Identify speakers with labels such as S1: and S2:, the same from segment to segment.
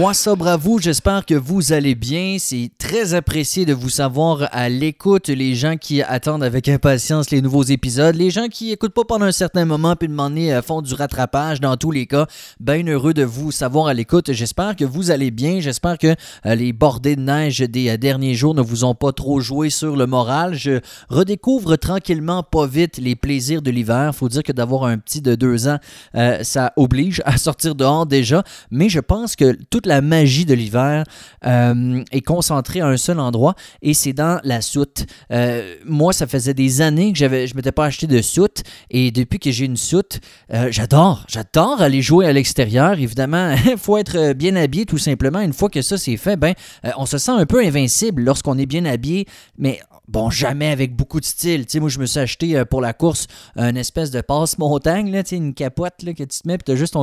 S1: What's up, vous? J'espère que vous allez bien. C'est très apprécié de vous savoir à l'écoute. Les gens qui attendent avec impatience les nouveaux épisodes, les gens qui écoutent pas pendant un certain moment puis demander à fond du rattrapage dans tous les cas. Bien heureux de vous savoir à l'écoute. J'espère que vous allez bien. J'espère que euh, les bordées de neige des euh, derniers jours ne vous ont pas trop joué sur le moral. Je redécouvre tranquillement, pas vite, les plaisirs de l'hiver. Faut dire que d'avoir un petit de deux ans, euh, ça oblige à sortir dehors déjà. Mais je pense que toute la magie de l'hiver euh, est concentrée à un seul endroit et c'est dans la soute. Euh, moi, ça faisait des années que je ne m'étais pas acheté de soute et depuis que j'ai une soute, euh, j'adore, j'adore aller jouer à l'extérieur. Évidemment, il faut être bien habillé tout simplement. Une fois que ça c'est fait, ben, on se sent un peu invincible lorsqu'on est bien habillé, mais Bon, jamais avec beaucoup de style. Tu moi, je me suis acheté euh, pour la course une espèce de passe-montagne, là, tu sais, une capote là, que tu te mets, puis tu as juste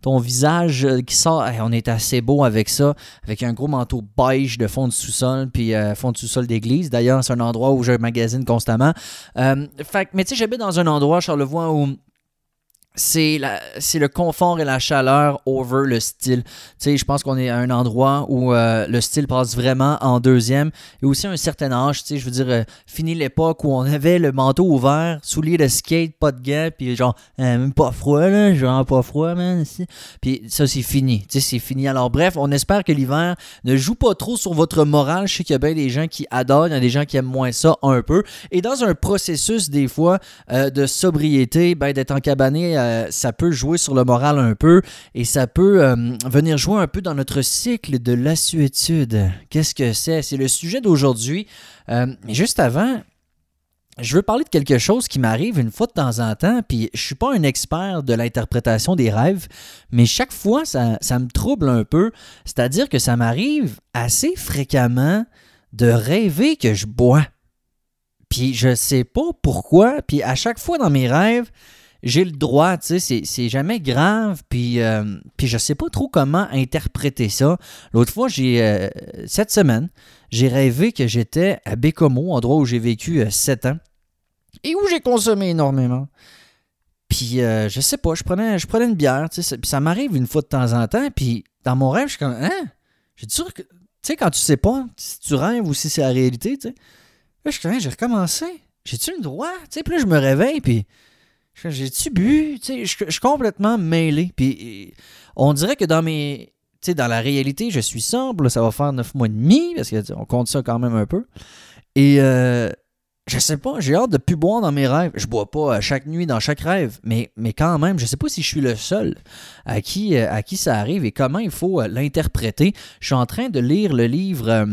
S1: ton, visage euh, qui sort. on est assez beau avec ça, avec un gros manteau beige de fond de sous-sol, puis euh, fond de sous-sol d'église. D'ailleurs, c'est un endroit où je magasine constamment. fait, mais tu sais, j'habite dans un endroit, Charlevoix, où c'est le confort et la chaleur over le style. Tu sais, je pense qu'on est à un endroit où euh, le style passe vraiment en deuxième. Et aussi un certain âge, tu sais, je veux dire, euh, fini l'époque où on avait le manteau ouvert, souliers de skate, pas de gants, puis genre, euh, même pas froid, là, genre pas froid, man, ici. Puis ça, c'est fini. Tu sais, c'est fini. Alors, bref, on espère que l'hiver ne joue pas trop sur votre morale. Je sais qu'il y a bien des gens qui adorent, il y a des gens qui aiment moins ça un peu. Et dans un processus, des fois, de sobriété, ben, d'être encabané euh, ça peut jouer sur le moral un peu et ça peut euh, venir jouer un peu dans notre cycle de l'assuétude. Qu'est-ce que c'est? C'est le sujet d'aujourd'hui. Euh, mais juste avant, je veux parler de quelque chose qui m'arrive une fois de temps en temps, puis je suis pas un expert de l'interprétation des rêves, mais chaque fois, ça, ça me trouble un peu. C'est-à-dire que ça m'arrive assez fréquemment de rêver que je bois. Puis je sais pas pourquoi, puis à chaque fois dans mes rêves, j'ai le droit, tu sais, c'est jamais grave, puis, euh, puis je sais pas trop comment interpréter ça. L'autre fois, j'ai euh, cette semaine, j'ai rêvé que j'étais à Bécomo, endroit où j'ai vécu euh, sept ans, et où j'ai consommé énormément. Puis je sais pas, je prenais, je prenais une bière, tu sais, ça, m'arrive une fois de temps en temps, puis dans mon rêve, je suis comme, hein? J'ai sûr que, tu sais, quand tu sais pas si tu rêves ou si c'est la réalité, tu sais, là, je suis comme, j'ai recommencé. J'ai-tu le droit? Tu sais, puis je me réveille, puis j'ai-tu bu? Je suis complètement mêlé. On dirait que dans mes. dans la réalité, je suis simple. Ça va faire neuf mois et demi, parce qu'on compte ça quand même un peu. Et euh, je sais pas, j'ai hâte de plus boire dans mes rêves. Je bois pas chaque nuit dans chaque rêve, mais, mais quand même, je sais pas si je suis le seul à qui, euh, à qui ça arrive et comment il faut euh, l'interpréter. Je suis en train de lire le livre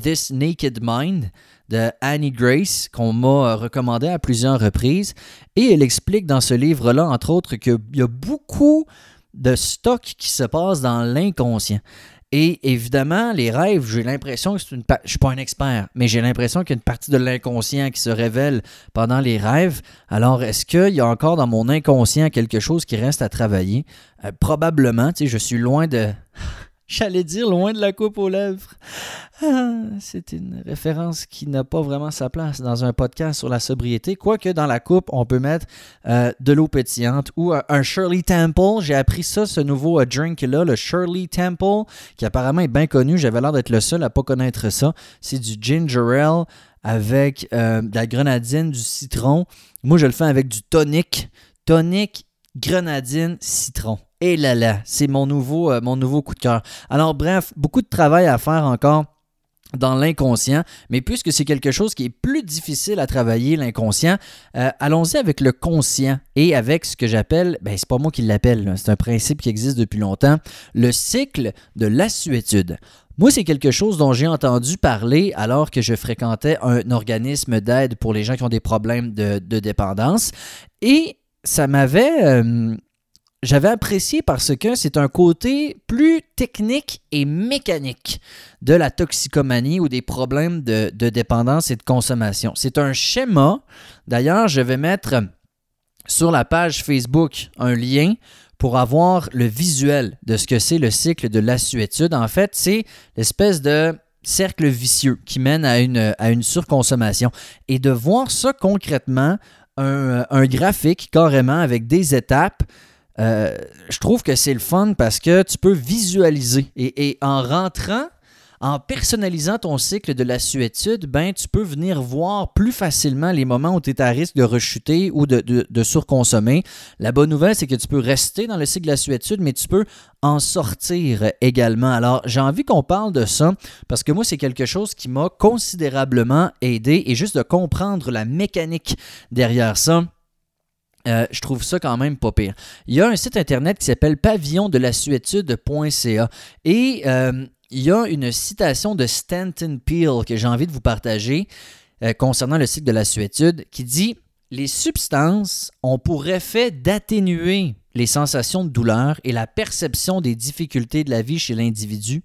S1: This Naked Mind de Annie Grace qu'on m'a recommandé à plusieurs reprises. Et elle explique dans ce livre-là, entre autres, qu'il y a beaucoup de stock qui se passe dans l'inconscient. Et évidemment, les rêves, j'ai l'impression que c'est une... Je suis pas un expert, mais j'ai l'impression qu'il y a une partie de l'inconscient qui se révèle pendant les rêves. Alors, est-ce qu'il y a encore dans mon inconscient quelque chose qui reste à travailler? Euh, probablement, tu sais, je suis loin de... J'allais dire loin de la coupe aux lèvres. Ah, c'est une référence qui n'a pas vraiment sa place dans un podcast sur la sobriété. Quoique dans la coupe, on peut mettre euh, de l'eau pétillante ou euh, un Shirley Temple. J'ai appris ça, ce nouveau euh, drink-là, le Shirley Temple, qui apparemment est bien connu. J'avais l'air d'être le seul à ne pas connaître ça. C'est du ginger ale avec de la grenadine, du citron. Moi, je le fais avec du tonic. Tonic, grenadine, citron. Et là là, c'est mon nouveau, euh, mon nouveau coup de cœur. Alors bref, beaucoup de travail à faire encore dans l'inconscient, mais puisque c'est quelque chose qui est plus difficile à travailler, l'inconscient, euh, allons-y avec le conscient et avec ce que j'appelle, ben c'est pas moi qui l'appelle, c'est un principe qui existe depuis longtemps, le cycle de l'assuétude. Moi, c'est quelque chose dont j'ai entendu parler alors que je fréquentais un organisme d'aide pour les gens qui ont des problèmes de, dépendance et ça m'avait... Euh, j'avais apprécié parce que c'est un côté plus technique et mécanique de la toxicomanie ou des problèmes de, dépendance et de consommation. C'est un schéma. D'ailleurs, je vais mettre sur la page Facebook un lien pour avoir le visuel de ce que c'est le cycle de l'assuétude. En fait, c'est l'espèce de cercle vicieux qui mène à une, à une surconsommation. Et de voir ça concrètement, un, un graphique carrément avec des étapes, euh, je trouve que c'est le fun parce que tu peux visualiser. Et, en rentrant en personnalisant ton cycle de la suétude, ben, tu peux venir voir plus facilement les moments où tu es à risque de rechuter ou de, surconsommer. La bonne nouvelle, c'est que tu peux rester dans le cycle de la suétude, mais tu peux en sortir également. Alors, j'ai envie qu'on parle de ça parce que moi, c'est quelque chose qui m'a considérablement aidé et juste de comprendre la mécanique derrière ça. Euh, je trouve ça quand même pas pire. Il y a un site internet qui s'appelle pavillondelasuétude.ca et euh, il y a une citation de Stanton Peel que j'ai envie de vous partager euh, concernant le cycle de la suétude qui dit Les substances ont pour effet d'atténuer les sensations de douleur et la perception des difficultés de la vie chez l'individu,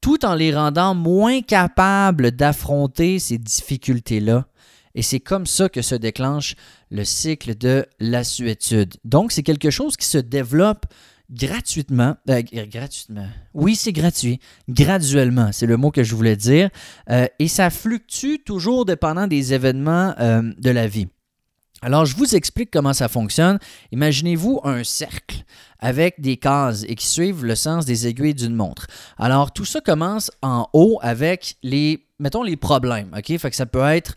S1: tout en les rendant moins capables d'affronter ces difficultés-là. Et c'est comme ça que se déclenche le cycle de la suétude. Donc, c'est quelque chose qui se développe gratuitement. Euh, gratuitement. Oui, c'est gratuit. Graduellement, c'est le mot que je voulais dire. Euh, et ça fluctue toujours dépendant des événements euh, de la vie. Alors, je vous explique comment ça fonctionne. Imaginez-vous un cercle avec des cases et qui suivent le sens des aiguilles d'une montre. Alors, tout ça commence en haut avec les, mettons, les problèmes. OK? Fait que ça peut être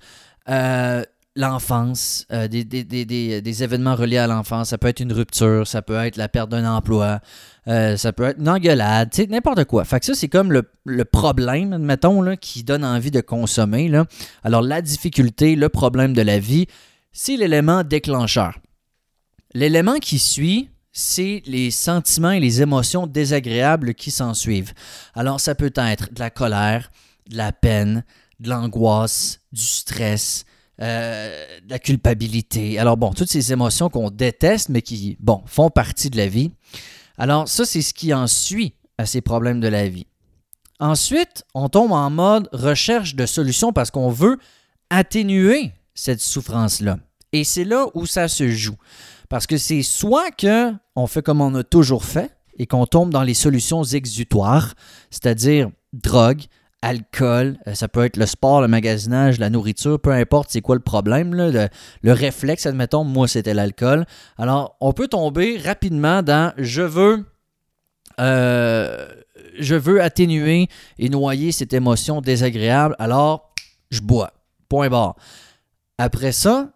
S1: l'enfance, euh, des, événements reliés à l'enfance. Ça peut être une rupture, ça peut être la perte d'un emploi, euh, ça peut être une engueulade, n'importe quoi. Fait que ça, c'est comme le, problème, admettons, là, qui donne envie de consommer. Là. Alors, la difficulté, le problème de la vie, c'est l'élément déclencheur. L'élément qui suit, c'est les sentiments et les émotions désagréables qui s'en suivent. Alors, ça peut être de la colère, de la peine, de l'angoisse, du stress, euh, la culpabilité. Alors bon, toutes ces émotions qu'on déteste, mais qui, bon, font partie de la vie. Alors ça, c'est ce qui en suit à ces problèmes de la vie. Ensuite, on tombe en mode recherche de solutions parce qu'on veut atténuer cette souffrance-là. Et c'est là où ça se joue. Parce que c'est soit que on fait comme on a toujours fait et qu'on tombe dans les solutions exutoires, c'est-à-dire drogue, alcool, euh, ça peut être le sport, le magasinage, la nourriture, peu importe c'est quoi le problème, le, réflexe, admettons, moi c'était l'alcool. Alors, on peut tomber rapidement dans je veux, euh, je veux atténuer et noyer cette émotion désagréable, alors je bois. Point barre. Après ça,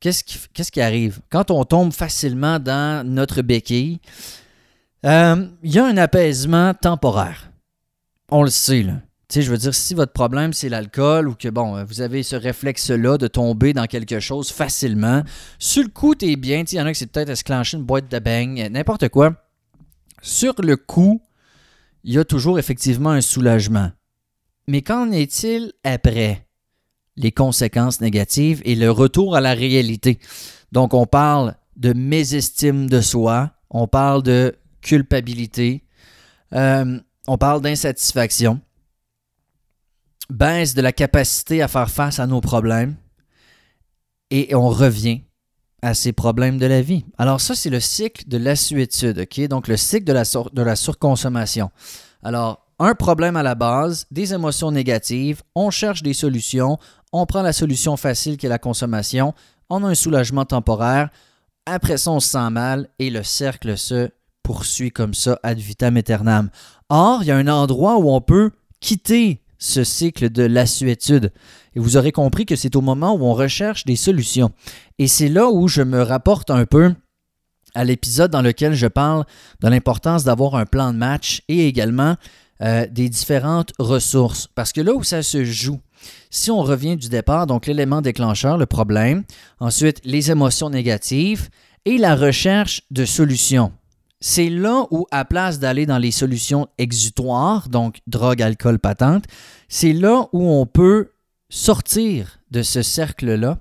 S1: qu'est-ce qui, qu'est-ce qui arrive? Quand on tombe facilement dans notre béquille, euh, il y a un apaisement temporaire. On le sait, là. Tu sais, je veux dire, si votre problème c'est l'alcool ou que, bon, vous avez ce réflexe-là de tomber dans quelque chose facilement, sur le coup, t'es bien. Il y en a qui c'est peut-être à se clencher une boîte de bang, n'importe quoi. Sur le coup, il y a toujours effectivement un soulagement. Mais qu'en est-il après les conséquences négatives et le retour à la réalité? Donc, on parle de mésestime de soi, on parle de culpabilité, euh, on parle d'insatisfaction baisse de la capacité à faire face à nos problèmes et on revient à ces problèmes de la vie. Alors ça, c'est le cycle de l'assuétude, OK? Donc le cycle de la, surconsommation. Alors, un problème à la base, des émotions négatives, on cherche des solutions, on prend la solution facile qui est la consommation, on a un soulagement temporaire, après ça, on se sent mal et le cercle se poursuit comme ça ad vitam aeternam. Or, il y a un endroit où on peut quitter ce cycle de l'assuétude. Et vous aurez compris que c'est au moment où on recherche des solutions. Et c'est là où je me rapporte un peu à l'épisode dans lequel je parle de l'importance d'avoir un plan de match et également euh, des différentes ressources. Parce que là où ça se joue, si on revient du départ, donc l'élément déclencheur, le problème, ensuite les émotions négatives et la recherche de solutions c'est là où, à place d'aller dans les solutions exutoires, donc drogue, alcool, patente, c'est là où on peut sortir de ce cercle-là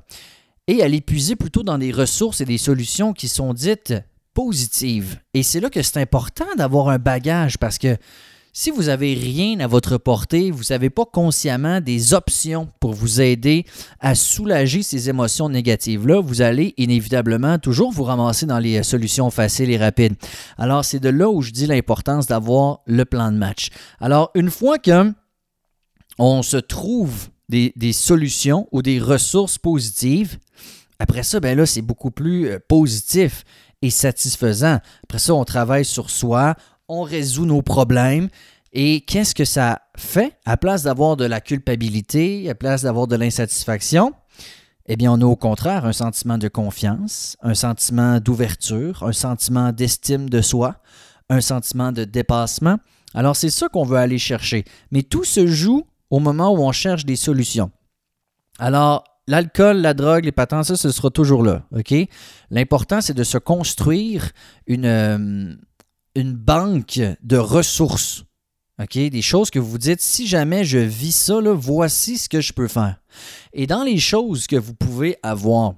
S1: et aller puiser plutôt dans des ressources et des solutions qui sont dites positives. Et c'est là que c'est important d'avoir un bagage parce que si vous n'avez rien à votre portée, vous n'avez pas consciemment des options pour vous aider à soulager ces émotions négatives-là, vous allez inévitablement toujours vous ramasser dans les solutions faciles et rapides. Alors, c'est de là où je dis l'importance d'avoir le plan de match. Alors, une fois que on se trouve des, solutions ou des ressources positives, après ça, ben là, c'est beaucoup plus euh, positif et satisfaisant. Après ça, on travaille sur soi, on résout nos problèmes. Et qu'est-ce que ça fait? À place d'avoir de la culpabilité, à place d'avoir de l'insatisfaction? Eh bien, on a au contraire un sentiment de confiance, un sentiment d'ouverture, un sentiment d'estime de soi, un sentiment de dépassement. Alors, c'est ça qu'on veut aller chercher. Mais tout se joue au moment où on cherche des solutions. Alors, l'alcool, la drogue, les patents, ça, ce sera toujours là. OK? L'important, c'est de se construire une, euh, une banque de ressources. OK? Des choses que vous dites, si jamais je vis ça, voici ce que je peux faire. Et dans les choses que vous pouvez avoir,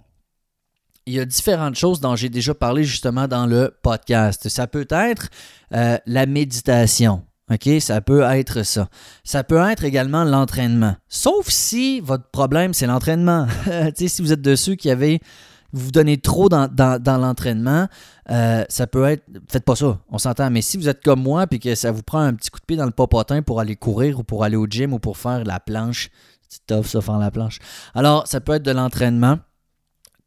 S1: il y a différentes choses dont j'ai déjà parlé justement dans le podcast. Ça peut être euh, la méditation. OK? Ça peut être ça. Ça peut être également l'entraînement. Sauf si votre problème, c'est l'entraînement. si vous êtes de ceux qui avaient vous vous donnez trop dans, l'entraînement, euh, ça peut être. Faites pas ça, on s'entend. Mais si vous êtes comme moi puis que ça vous prend un petit coup de pied dans le popotin pour aller courir ou pour aller au gym ou pour faire la planche, c'est tough ça, faire la planche. Alors, ça peut être de l'entraînement.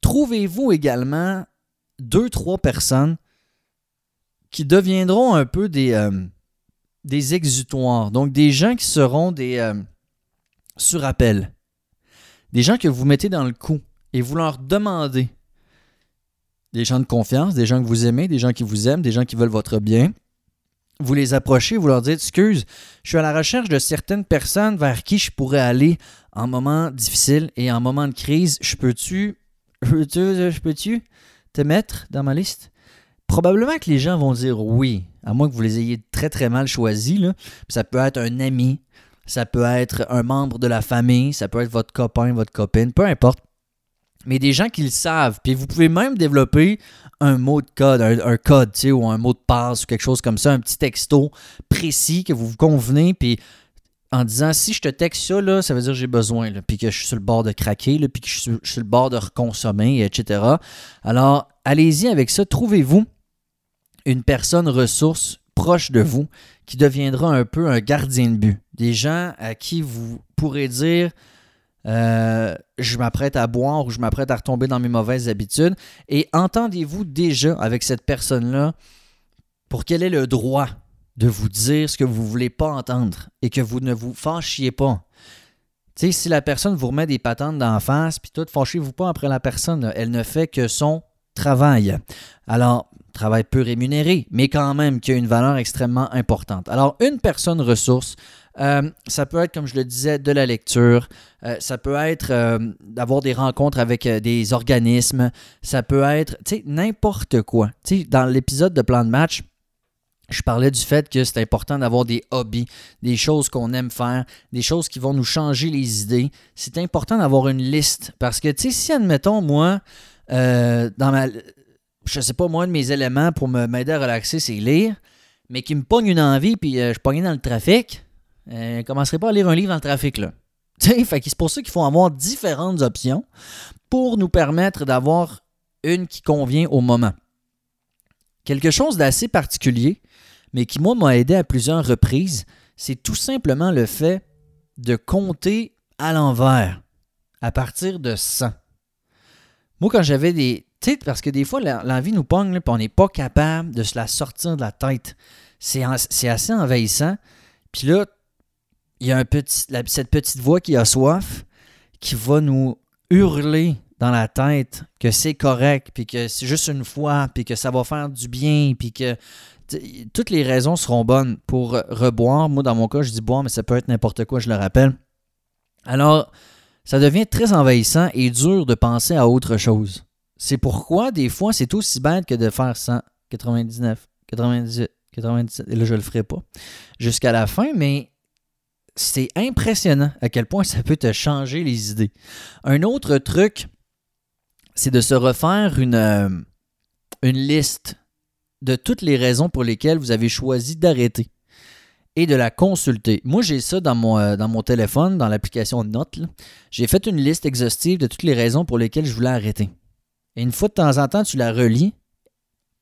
S1: Trouvez-vous également deux, trois personnes qui deviendront un peu des, euh, des exutoires. Donc, des gens qui seront des euh, surappels. Des gens que vous mettez dans le coup et vous leur demandez, des gens de confiance, des gens que vous aimez, des gens qui vous aiment, des gens qui veulent votre bien, vous les approchez, vous leur dites Excuse, je suis à la recherche de certaines personnes vers qui je pourrais aller en moment difficile et en moment de crise. Je peux-tu peux-tu te mettre dans ma liste? Probablement que les gens vont dire oui, à moins que vous les ayez très très mal choisis. Ça peut être un ami, ça peut être un membre de la famille, ça peut être votre copain, votre copine, peu importe mais des gens qui le savent. Puis vous pouvez même développer un mot de code, un, code, tu sais, ou un mot de passe ou quelque chose comme ça, un petit texto précis que vous vous convenez, puis en disant si je te texte ça, là, ça veut dire que j'ai besoin, puis que je suis sur le bord de craquer, puis que je suis, sur le bord de reconsommer, etc. Alors, allez-y avec ça. Trouvez-vous une personne ressource proche de vous qui deviendra un peu un gardien de but? Des gens à qui vous pourrez dire euh, je m'apprête à boire ou je m'apprête à retomber dans mes mauvaises habitudes. Et entendez-vous déjà avec cette personne-là pour qu'elle ait le droit de vous dire ce que vous ne voulez pas entendre et que vous ne vous fâchiez pas? Si la personne vous remet des patentes d'en face, puis tout, fâchez-vous pas après la personne. Elle ne fait que son travail. Alors, travail peu rémunéré, mais quand même qui a une valeur extrêmement importante. Alors, une personne ressource, euh, ça peut être, comme je le disais, de la lecture. Euh, ça peut être euh, d'avoir des rencontres avec des organismes. Ça peut être, tu sais, n'importe quoi. Tu sais, dans l'épisode de plan de match, je parlais du fait que c'est important d'avoir des hobbies, des choses qu'on aime faire, des choses qui vont nous changer les idées. C'est important d'avoir une liste parce que, tu sais, si, admettons, moi, dans ma. Je sais pas, moi, de mes éléments pour m'aider à relaxer, c'est lire, mais qui me pogne une envie, puis je pogne dans le trafic, euh, ne commencerait pas à lire un livre dans le trafic, là. c'est pour ça qu'il faut avoir différentes options pour nous permettre d'avoir une qui convient au moment. Quelque chose d'assez particulier, mais qui, moi, m'a aidé à plusieurs reprises, c'est tout simplement le fait de compter à l'envers, à partir de 100. Moi, quand j'avais des. Tu parce que des fois, l'envie nous pogne, et on n'est pas capable de se la sortir de la tête. C'est assez envahissant. Puis là, il y a cette petite voix qui a soif qui va nous hurler dans la tête que c'est correct, puis que c'est juste une fois, puis que ça va faire du bien, puis que toutes les raisons seront bonnes pour reboire. Moi, dans mon cas, je dis boire, mais ça peut être n'importe quoi, je le rappelle. Alors, ça devient très envahissant et dur de penser à autre chose. C'est pourquoi, des fois, c'est aussi bête que de faire 100, 99, 98, 97, et là, je le ferai pas, jusqu'à la fin, mais c'est impressionnant à quel point ça peut te changer les idées. Un autre truc, c'est de se refaire une, euh, une liste de toutes les raisons pour lesquelles vous avez choisi d'arrêter et de la consulter. Moi, j'ai ça dans mon, euh, dans mon téléphone, dans l'application Note. J'ai fait une liste exhaustive de toutes les raisons pour lesquelles je voulais arrêter. Et une fois de temps en temps, tu la relis,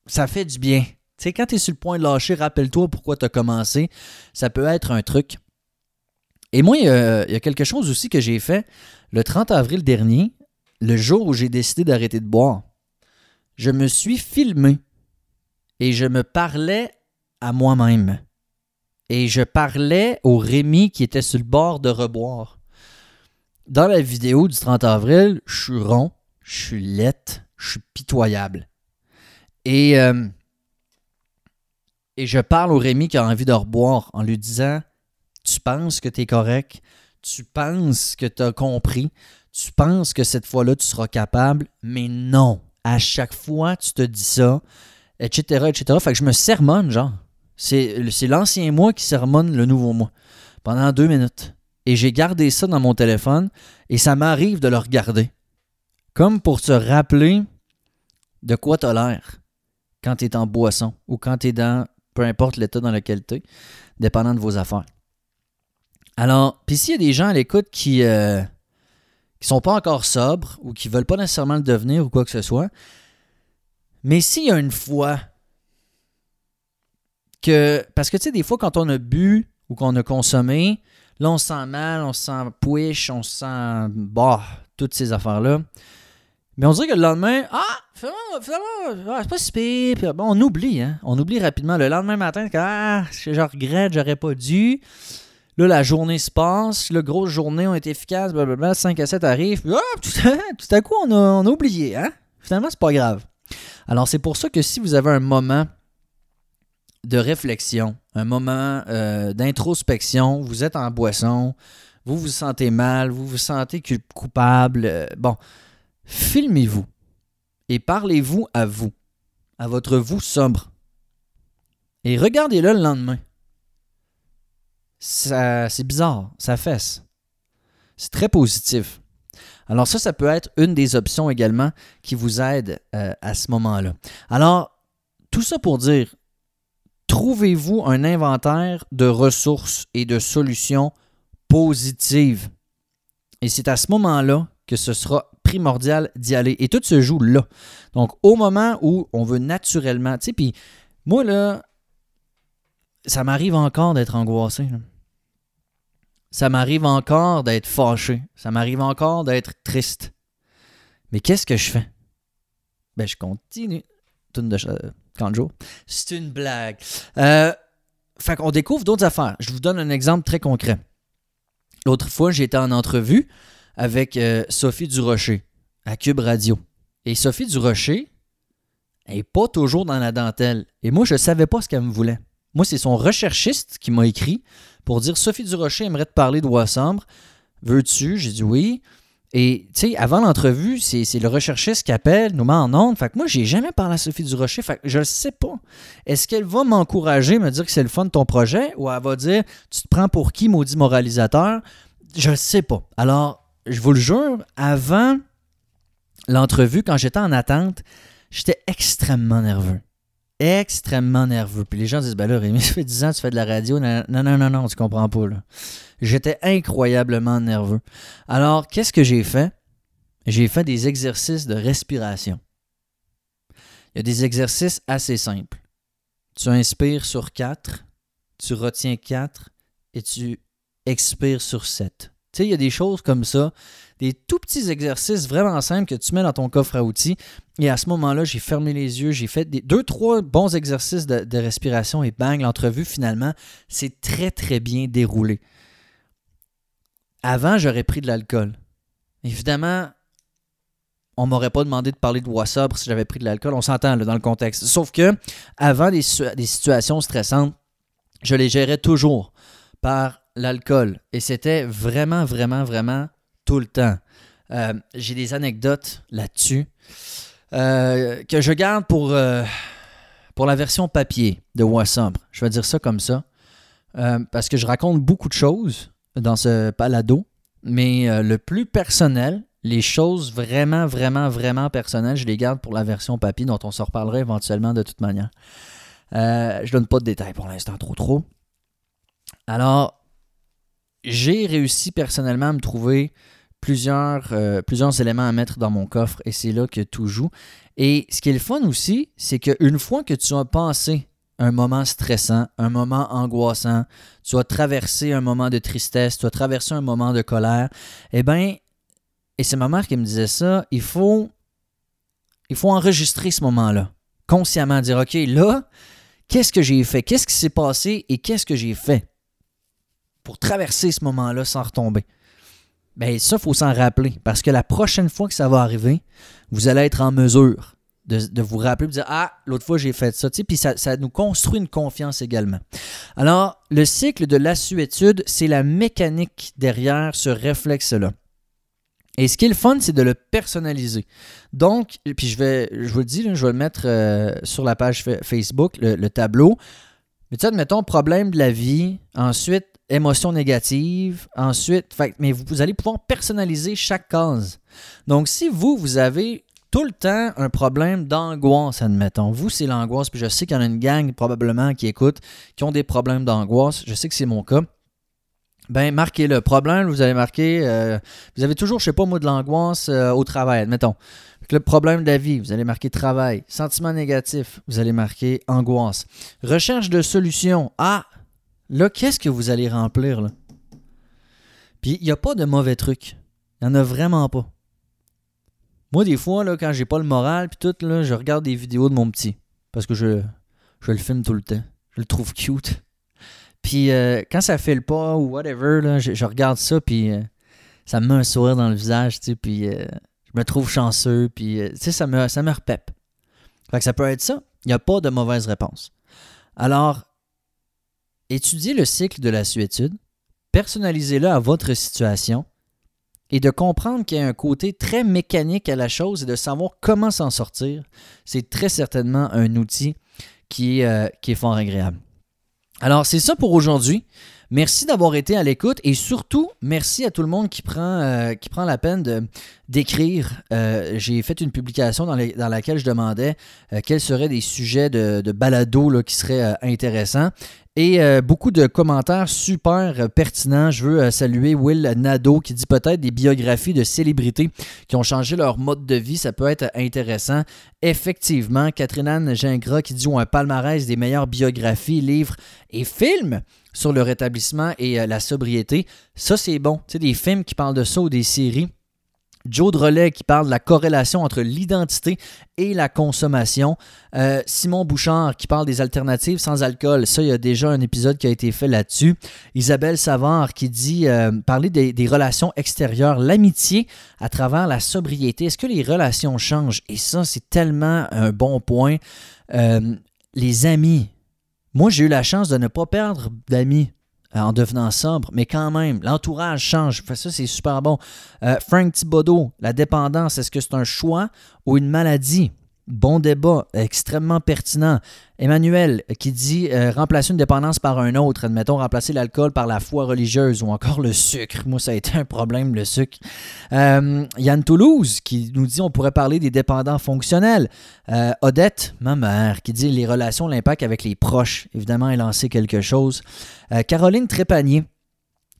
S1: ça fait du bien. Tu sais, quand tu es sur le point de lâcher, rappelle-toi pourquoi tu as commencé. Ça peut être un truc. Et moi, il y, a, quelque chose aussi que j'ai fait le 30 avril dernier, le jour où j'ai décidé d'arrêter de boire. je me suis filmé et je me parlais à moi-même. Et je parlais au Rémi qui était sur le bord de reboire. Dans la vidéo du 30 avril, je suis rond, je suis lette, je suis pitoyable. Et, euh, et je parle au Rémi qui a envie de reboire en lui disant Tu penses que tu es correct, tu penses que tu as compris, tu penses que cette fois-là tu seras capable, mais non. À chaque fois, tu te dis ça, etc., etc. Fait que je me sermonne, genre. C'est l'ancien moi qui sermonne le nouveau moi pendant deux minutes. Et j'ai gardé ça dans mon téléphone et ça m'arrive de le regarder. Comme pour se rappeler de quoi tu as l'air quand tu en boisson ou quand tu dans peu importe l'état dans lequel tu dépendant de vos affaires. Alors, puis s'il y a des gens à l'écoute qui euh, qui sont pas encore sobres ou qui veulent pas nécessairement le devenir ou quoi que ce soit, mais s'il y a une fois que. Parce que tu sais, des fois, quand on a bu ou qu'on a consommé, là, on se sent mal, on se sent push, on se sent. Bah, toutes ces affaires-là. Mais on dirait que le lendemain, ah, finalement, ah, c'est pas si pire. bon, on oublie, hein. On oublie rapidement. Le lendemain matin, ah, je regrette, j'aurais pas dû. Là, la journée se passe, le grosse journée, on est efficace, blablabla, 5 à 7 arrivent, puis tout, à coup, on a, on a oublié, hein? Finalement, c'est pas grave. Alors, c'est pour ça que si vous avez un moment de réflexion, un moment euh, d'introspection, vous êtes en boisson, vous vous sentez mal, vous vous sentez coupable, euh, bon, filmez-vous et parlez-vous à vous, à votre vous sobre. Et regardez-le le lendemain c'est bizarre, ça fesse. C'est très positif. Alors ça, ça peut être une des options également qui vous aide euh, à ce moment-là. Alors, tout ça pour dire, trouvez-vous un inventaire de ressources et de solutions positives? Et c'est à ce moment-là que ce sera primordial d'y aller. Et tout se joue là. Donc, au moment où on veut naturellement, tu sais, puis moi, là, ça m'arrive encore d'être angoissé. Ça m'arrive encore d'être fâché. Ça m'arrive encore d'être triste. Mais qu'est-ce que je fais? Ben, je continue. C'est une blague. Euh, fait qu'on découvre d'autres affaires. Je vous donne un exemple très concret. L'autre fois, j'étais en entrevue avec euh, Sophie Durocher à Cube Radio. Et Sophie Durocher n'est pas toujours dans la dentelle. Et moi, je ne savais pas ce qu'elle me voulait. Moi, c'est son recherchiste qui m'a écrit pour dire Sophie Durocher aimerait te parler de Wassambre. Veux-tu? J'ai dit oui. Et, tu sais, avant l'entrevue, c'est, le recherchiste qui appelle, nous met en onde. Fait que moi, j'ai jamais parlé à Sophie Durocher. Fait que je ne sais pas. Est-ce qu'elle va m'encourager, me dire que c'est le fun de ton projet ou elle va dire Tu te prends pour qui, maudit moralisateur? Je ne sais pas. Alors, je vous le jure, avant l'entrevue, quand j'étais en attente, j'étais extrêmement nerveux extrêmement nerveux. Puis les gens disent, ben là, Rémi, ça fait 10 ans tu fais de la radio. Non, non, non, non, tu comprends pas. J'étais incroyablement nerveux. Alors, qu'est-ce que j'ai fait? J'ai fait des exercices de respiration. Il y a des exercices assez simples. Tu inspires sur 4, tu retiens 4 et tu expires sur 7. Tu sais, il y a des choses comme ça, des tout petits exercices vraiment simples que tu mets dans ton coffre à outils. Et à ce moment-là, j'ai fermé les yeux, j'ai fait deux, trois bons exercices de, respiration et bang, l'entrevue, finalement, c'est très, très bien déroulé. Avant, j'aurais pris de l'alcool. Évidemment, on m'aurait pas demandé de parler de WhatsApp si j'avais pris de l'alcool. On s'entend dans le contexte. Sauf que, avant des situations stressantes, je les gérais toujours par l'alcool. Et c'était vraiment, vraiment, vraiment tout le temps. Euh, j'ai des anecdotes là-dessus euh, que je garde pour, euh, pour la version papier de Wassambre. Je vais dire ça comme ça. parce que je raconte beaucoup de choses dans ce palado, mais le plus personnel, les choses vraiment, vraiment, vraiment personnelles, je les garde pour la version papier dont on se reparlera éventuellement de toute manière. je donne pas de détails pour l'instant, trop trop. Alors, j'ai réussi personnellement à me trouver plusieurs, euh, plusieurs éléments à mettre dans mon coffre et c'est là que tout joue. Et ce qui est le fun aussi, c'est qu'une fois que tu as pensé un moment stressant, un moment angoissant, tu as traversé un moment de tristesse, tu as traversé un moment de colère, eh bien, et c'est ma mère qui me disait ça, il faut Il faut enregistrer ce moment-là. Consciemment dire, OK, là, qu'est-ce que j'ai fait? Qu'est-ce qui s'est passé et qu'est-ce que j'ai fait? Pour traverser ce moment-là sans retomber? Bien, ça, il faut s'en rappeler parce que la prochaine fois que ça va arriver, vous allez être en mesure de, vous rappeler, de dire Ah, l'autre fois j'ai fait ça, tu puis ça, ça, nous construit une confiance également. Alors, le cycle de l'assuétude, c'est la mécanique derrière ce réflexe-là. Et ce qui est le fun, c'est de le personnaliser. Donc, puis je vais, je vous le dis, je vais le mettre euh, sur la page Facebook, le, tableau. Mais tu sais, admettons, problème de la vie, ensuite, émotion négative, ensuite, mais vous, allez pouvoir personnaliser chaque case. Donc, si vous, vous avez tout le temps un problème d'angoisse, admettons. Vous, c'est l'angoisse, puis je sais qu'il y en a une gang probablement qui écoute, qui ont des problèmes d'angoisse. Je sais que c'est mon cas. Ben, marquez le problème, vous allez marquer, euh, vous avez toujours, je sais pas moi, de l'angoisse euh, au travail, admettons. Le problème de la vie, vous allez marquer travail. Sentiment négatif, vous allez marquer angoisse. Recherche de solution. Ah, là, qu'est-ce que vous allez remplir, là? Puis, il n'y a pas de mauvais trucs. Il n'y en a vraiment pas. Moi, des fois, là, quand j'ai pas le moral, puis tout, là, je regarde des vidéos de mon petit. Parce que je, je le filme tout le temps. Je le trouve cute. Puis euh, quand ça fait le pas ou whatever, je, regarde ça, puis euh, ça me met un sourire dans le visage, tu sais, puis euh, je me trouve chanceux, puis tu sais, ça me, ça me. Fait ça peut être ça. Il n'y a pas de mauvaise réponse. Alors, étudiez le cycle de la suétude, personnalisez-le à votre situation, et de comprendre qu'il y a un côté très mécanique à la chose et de savoir comment s'en sortir, c'est très certainement un outil qui est, euh, fort agréable. Alors, c'est ça pour aujourd'hui. Merci d'avoir été à l'écoute et surtout, merci à tout le monde qui prend, euh, qui prend la peine d'écrire. Euh, j'ai fait une publication dans, laquelle je demandais quels seraient des sujets de, de balado qui seraient intéressants. Et euh, beaucoup de commentaires super euh, pertinents. Je veux euh, saluer Will Nadeau qui dit peut-être des biographies de célébrités qui ont changé leur mode de vie. Ça peut être intéressant. Effectivement, Catherine Anne Gingras qui dit un palmarès des meilleures biographies, livres et films sur le rétablissement et la sobriété. Ça, c'est bon. Tu sais, des films qui parlent de ça ou des séries. Joe Drolet qui parle de la corrélation entre l'identité et la consommation. Euh, Simon Bouchard qui parle des alternatives sans alcool. Ça, il y a déjà un épisode qui a été fait là-dessus. Isabelle Savard qui dit euh, parler des, relations extérieures, l'amitié à travers la sobriété. Est-ce que les relations changent? Et ça, c'est tellement un bon point. Euh, les amis. Moi, j'ai eu la chance de ne pas perdre d'amis en devenant sobre, mais quand même, l'entourage change. Ça, c'est super bon. Euh, Frank Thibodeau, la dépendance, est-ce que c'est un choix ou une maladie? Bon débat, extrêmement pertinent. Emmanuel qui dit euh, remplacer une dépendance par un autre, admettons remplacer l'alcool par la foi religieuse ou encore le sucre. Moi, ça a été un problème, le sucre. Euh, Yann Toulouse qui nous dit on pourrait parler des dépendants fonctionnels. Euh, Odette, ma mère, qui dit les relations, l'impact avec les proches. Évidemment, elle a lancé quelque chose. Caroline Trépanier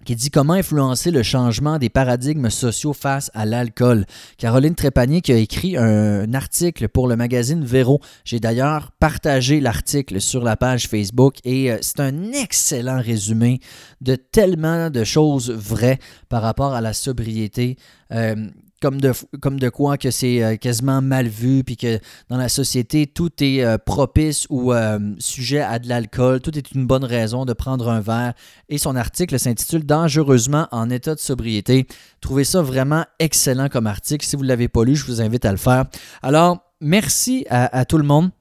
S1: qui dit comment influencer le changement des paradigmes sociaux face à l'alcool. Caroline Trépanier qui a écrit un article pour le magazine Véro. J'ai d'ailleurs partagé l'article sur la page Facebook et euh, c'est un excellent résumé de tellement de choses vraies par rapport à la sobriété. Euh, comme de, comme de quoi que c'est euh, quasiment mal vu, puis que dans la société, tout est euh, propice ou euh, sujet à de l'alcool, tout est une bonne raison de prendre un verre. Et son article s'intitule Dangereusement en état de sobriété. Trouvez ça vraiment excellent comme article. Si vous ne l'avez pas lu, je vous invite à le faire. Alors, merci à tout le monde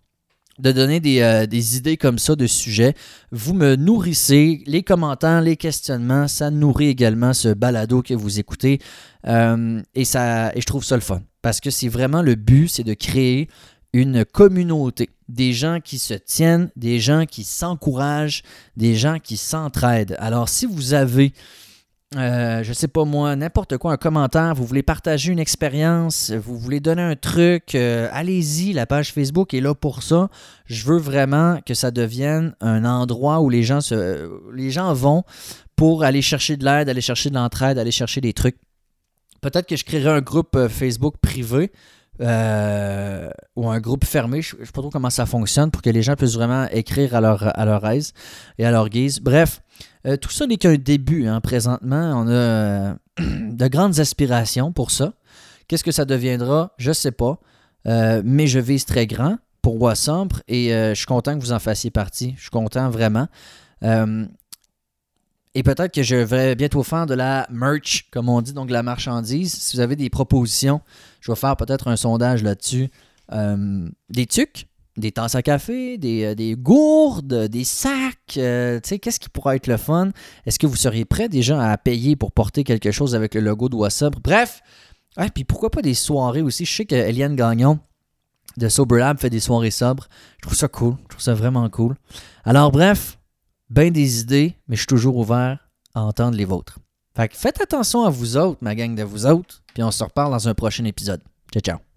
S1: de donner euh, des, idées comme ça de sujets. Vous me nourrissez. Les commentaires, les questionnements, ça nourrit également ce balado que vous écoutez. Euh, et, ça, et je trouve ça le fun. Parce que c'est vraiment le but, c'est de créer une communauté. Des gens qui se tiennent, des gens qui s'encouragent, des gens qui s'entraident. Alors si vous avez euh, je sais pas moi, n'importe quoi, un commentaire, vous voulez partager une expérience, vous voulez donner un truc, euh, allez-y, la page Facebook est là pour ça. Je veux vraiment que ça devienne un endroit où les gens, se, les gens vont pour aller chercher de l'aide, aller chercher de l'entraide, aller chercher des trucs. Peut-être que je créerai un groupe euh, Facebook privé. Ou un groupe fermé, je ne sais pas trop comment ça fonctionne pour que les gens puissent vraiment écrire à leur, à leur aise et à leur guise. Bref, euh, tout ça n'est qu'un début. Hein, présentement, on a euh, de grandes aspirations pour ça. Qu'est-ce que ça deviendra? Je ne sais pas. mais je vise très grand pour Bois Sombre et je suis content que vous en fassiez partie. Je suis content vraiment. et peut-être que je vais bientôt faire de la merch, comme on dit, donc de la marchandise. Si vous avez des propositions, je vais faire peut-être un sondage là-dessus. des tucs, des tasses à café, des, euh, gourdes, des sacs. Euh, tu sais, qu'est-ce qui pourrait être le fun? Est-ce que vous seriez prêt déjà à payer pour porter quelque chose avec le logo de Sobre? Bref, et puis pourquoi pas des soirées aussi? Je sais que Eliane Gagnon de Sober Lab fait des soirées sobres. Je trouve ça cool. Je trouve ça vraiment cool. Alors bref, bien des idées, mais je suis toujours ouvert à entendre les vôtres. Fait faites attention à vous autres, ma gang de vous autres, puis on se reparle dans un prochain épisode. Ciao, ciao.